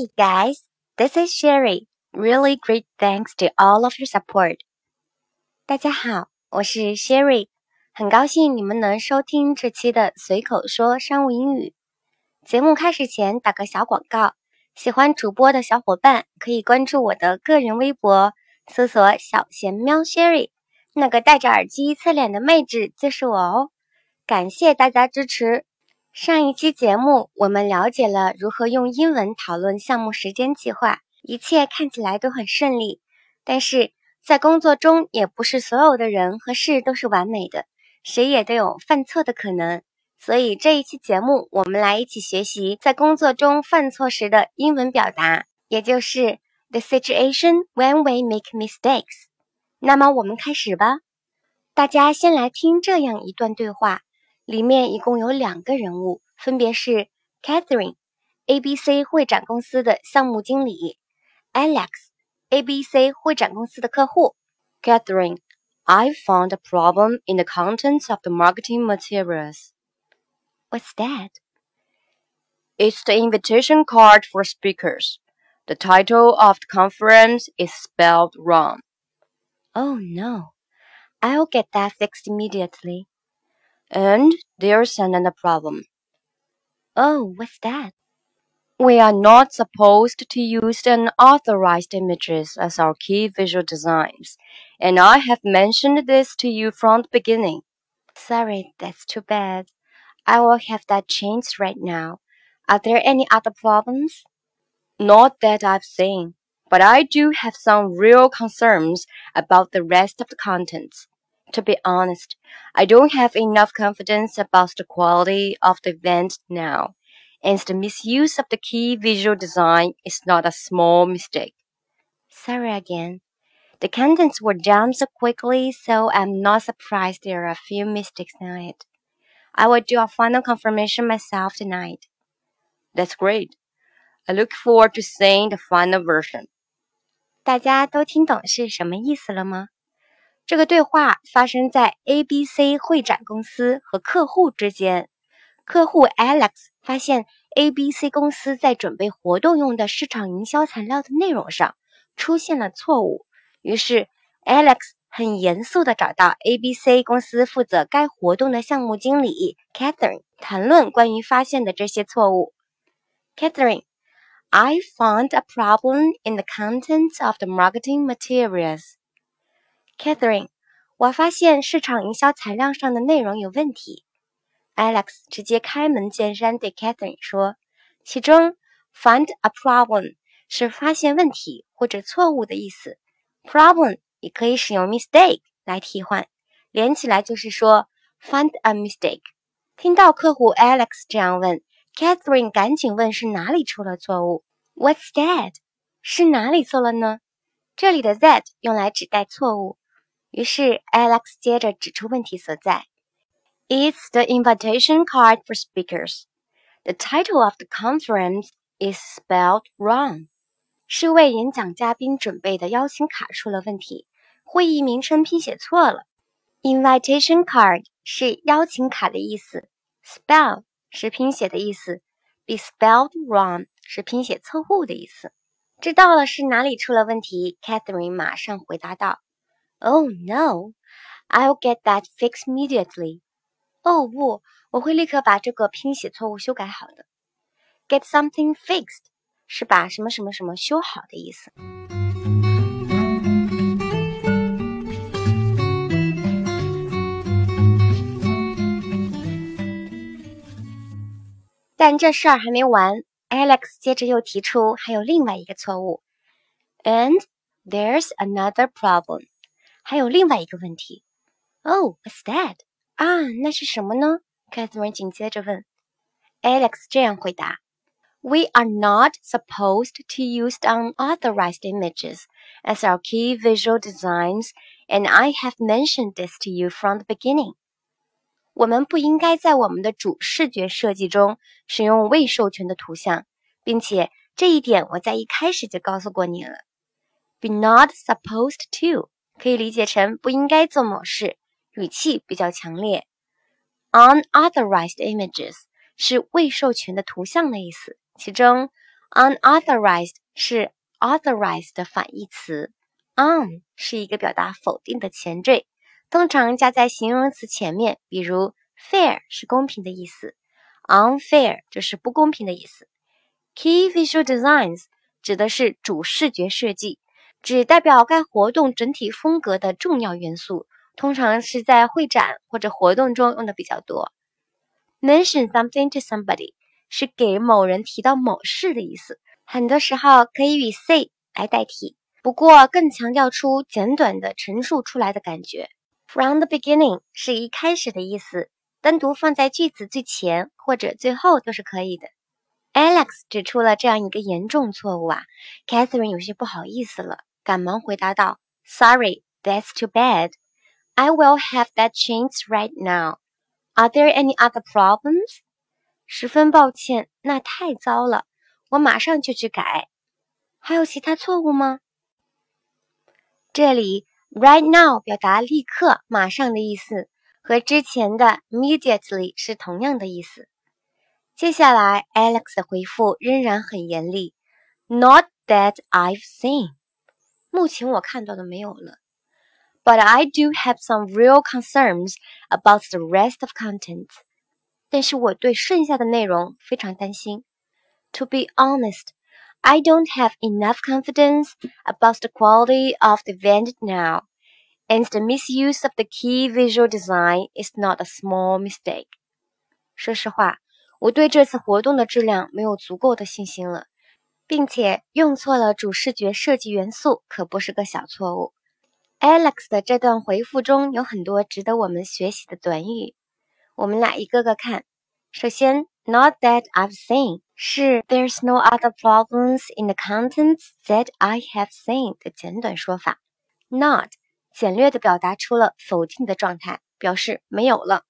Hi guys, this is Sherry. Really great thanks to all of your support. 大家好，我是 Sherry，很高兴你们能收听这期的随口说商务英语。节目开始前打个小广告，喜欢主播的小伙伴可以关注我的个人微博，搜索“小贤喵 Sherry”，那个戴着耳机侧脸的妹纸就是我哦。感谢大家支持。上一期节目，我们了解了如何用英文讨论项目时间计划，一切看起来都很顺利。但是在工作中，也不是所有的人和事都是完美的，谁也都有犯错的可能。所以这一期节目，我们来一起学习在工作中犯错时的英文表达，也就是 the situation when we make mistakes。那么我们开始吧。大家先来听这样一段对话。里面一共有两个人物，分别是 Catherine，ABC 会展公司的项目经理；Alex，ABC 会展公司的客户。Catherine，I found a problem in the contents of the marketing materials. What's that? It's the invitation card for speakers. The title of the conference is spelled wrong. Oh no. I'll get that fixed immediately. And there's another problem. Oh, what's that? We are not supposed to use unauthorized images as our key visual designs, and I have mentioned this to you from the beginning. Sorry, that's too bad. I will have that changed right now. Are there any other problems? Not that I've seen, but I do have some real concerns about the rest of the contents To be honest, I don't have enough confidence about the quality of the event now, and the misuse of the key visual design is not a small mistake. Sorry again. The contents were done so quickly, so I'm not surprised there are a few mistakes in it. I will do a final confirmation myself tonight. That's great. I look forward to seeing the final version. 大家都听懂是什么意思了吗？ 这个对话发生在 ABC 会展公司和客户之间。客户 Alex 发现 ABC 公司在准备活动用的市场营销材料的内容上出现了错误，于是 Alex 很严肃地找到 ABC 公司负责该活动的项目经理 Catherine 谈论关于发现的这些错误。Catherine，I found a problem in the content of the marketing materials. Catherine，我发现市场营销材料上的内容有问题。Alex 直接开门见山对 Catherine 说，其中 find a problem 是发现问题或者错误的意思，problem 也可以使用 mistake 来替换，连起来就是说 find a mistake。听到客户 Alex 这样问，Catherine 赶紧问是哪里出了错误。What's that？是哪里错了呢？这里的 that 用来指代错误。于是 Alex 接着指出问题所在。It's the invitation card for speakers. The title of the conference is spelled wrong. 是为演讲嘉宾准备的邀请卡出了问题，会议名称拼写错了。Invitation card 是邀请卡的意思，spell 是拼写的意思，be spelled wrong 是拼写错误的意思。知道了是哪里出了问题，Catherine 马上回答道。Oh no! I'll get that fixed immediately. 哦不，我会立刻把这个拼写错误修改好的。Get something fixed 是把什么什么什么修好的意思。但这事儿还没完，Alex 接着又提出还有另外一个错误。And there's another problem. 还有另外一个问题。Oh, what's that? 啊，那是什么呢？Catherine 紧接着问。Alex 这样回答：We are not supposed to use unauthorized images as our key visual designs, and I have mentioned this to you from the beginning. 我们不应该在我们的主视觉设计中使用未授权的图像，并且这一点我在一开始就告诉过你了。Be not supposed to 可以理解成不应该做某事，语气比较强烈。Unauthorized images 是未授权的图像的意思，其中 Unauthorized 是 authorized 的反义词，un 是一个表达否定的前缀，通常加在形容词前面，比如 fair 是公平的意思，unfair 就是不公平的意思。Key visual designs 指的是主视觉设计，指代表该活动整体风格的重要元素，通常是在会展或者活动中用的比较多。Mention something to somebody。是给某人提到某事的意思，很多时候可以与 say 来代替，不过更强调出简短的陈述出来的感觉。From the beginning 是一开始的意思，单独放在句子最前或者最后都是可以的。Alex 指出了这样一个严重错误啊，Catherine 有些不好意思了，赶忙回答道：“Sorry, that's too bad. I will have that changed right now. Are there any other problems?” 十分抱歉，那太糟了，我马上就去改。还有其他错误吗？这里 right now 表达立刻、马上的意思，和之前的 immediately 是同样的意思。接下来 Alex 的回复仍然很严厉，Not that I've seen，目前我看到的没有了。But I do have some real concerns about the rest of content. 但是我对剩下的内容非常担心。To be honest, I don't have enough confidence about the quality of the event now, and the misuse of the key visual design is not a small mistake. 说实话，我对这次活动的质量没有足够的信心了， 并且用错了主视觉设计元素可不是个小错误。Alex 的这段回复中有很多值得我们学习的短语。我们来一个个看。首先，Not that I've seen 是 There's no other problems in the contents that I have seen 的简短说法。Not 简略的表达出了否定的状态，表示没有了。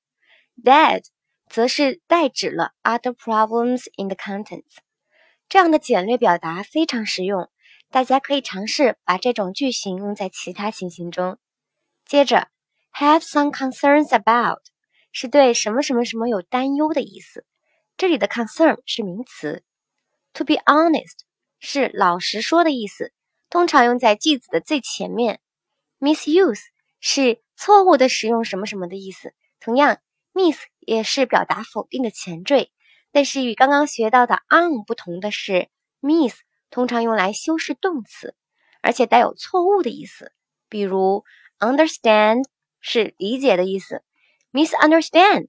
That 则是代指了 other problems in the contents。这样的简略表达非常实用，大家可以尝试把这种句型用在其他情形中。接着，Have some concerns about。是对什么什么什么有担忧的意思。这里的 concern 是名词。To be honest 是老实说的意思，通常用在句子的最前面。Misuse 是错误的使用什么什么的意思。同样，miss 也是表达否定的前缀，但是与刚刚学到的 on 不同的是，miss 通常用来修饰动词，而且带有错误的意思。比如，understand 是理解的意思。Misunderstand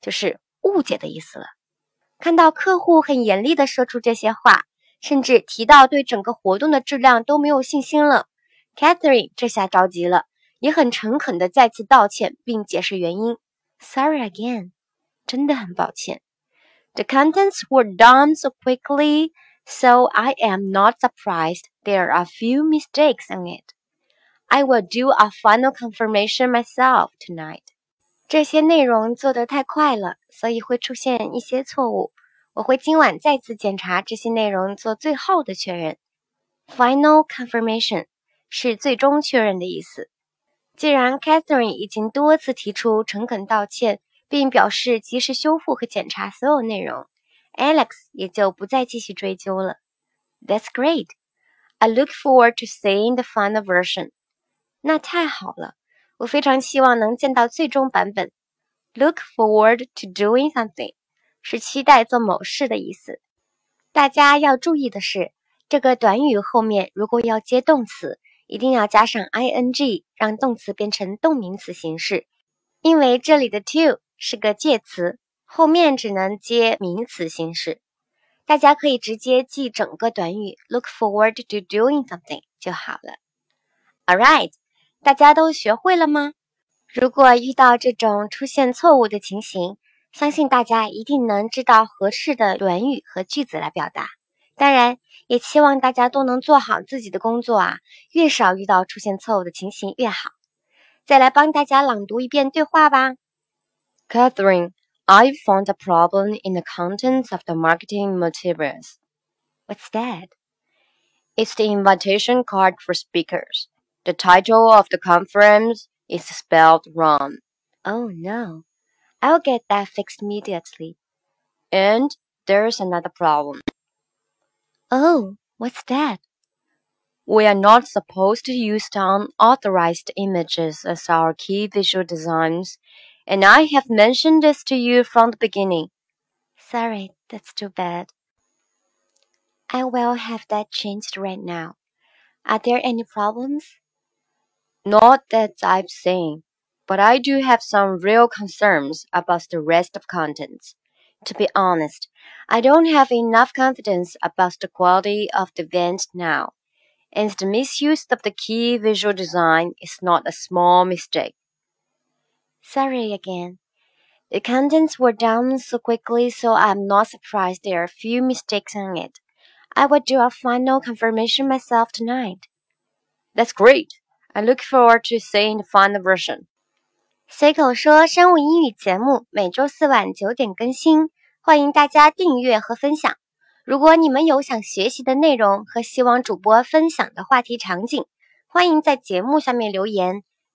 就是误解的意思了。看到客户很严厉地说出这些话，甚至提到对整个活动的质量都没有信心了，Catherine 这下着急了，也很诚恳地再次道歉并解释原因。Sorry again，真的很抱歉。The contents were done so quickly, so I am not surprised there are a few mistakes in it. I will do a final confirmation myself tonight. 这些内容做得太快了，所以会出现一些错误。我会今晚再次检查这些内容，做最后的确认。Final confirmation 是最终确认的意思。既然 Catherine 已经多次提出诚恳道歉， 并表示及时修复和检查所有内容，Alex 也就不再继续追究了。That's great. I look forward to seeing the final version. 那太好了。我非常希望能见到最终版本。Look forward to doing something 是期待做某事的意思。大家要注意的是，这个短语后面如果要接动词，一定要加上 ing，让动词变成动名词形式。因为这里的 to 是个介词，后面只能接名词形式。大家可以直接记整个短语 look forward to doing something 就好了。All right. 大家都学会了吗？如果遇到这种出现错误的情形，相信大家一定能知道合适的短语和句子来表达。当然，也期望大家都能做好自己的工作啊，越少遇到出现错误的情形越好。再来帮大家朗读一遍对话吧。Catherine, I found a problem in the contents of the marketing materials. What's that? It's the invitation card for speakers. The title of the conference is spelled wrong. Oh no. I'll get that fixed immediately. And there's another problem. Oh, what's that? We are not supposed to use unauthorized images as our key visual designs, and I have mentioned this to you from the beginning. Sorry, that's too bad. I will have that changed right now. Are there any problems? Not that I've seen, but I do have some real concerns about the rest of contents. To be honest, I don't have enough confidence about the quality of the event now, and the misuse of the key visual design is not a small mistake. Sorry again. The contents were done so quickly, so I'm not surprised there are a few mistakes on it. I will do a final confirmation myself tonight. That's great. I look forward to seeing the final version. 随口说生物英语节目每周四晚九点更新，欢迎大家订阅和分享。如果你们有想学习的内容和希望主播分享的话题场景，欢迎在节目下面留言。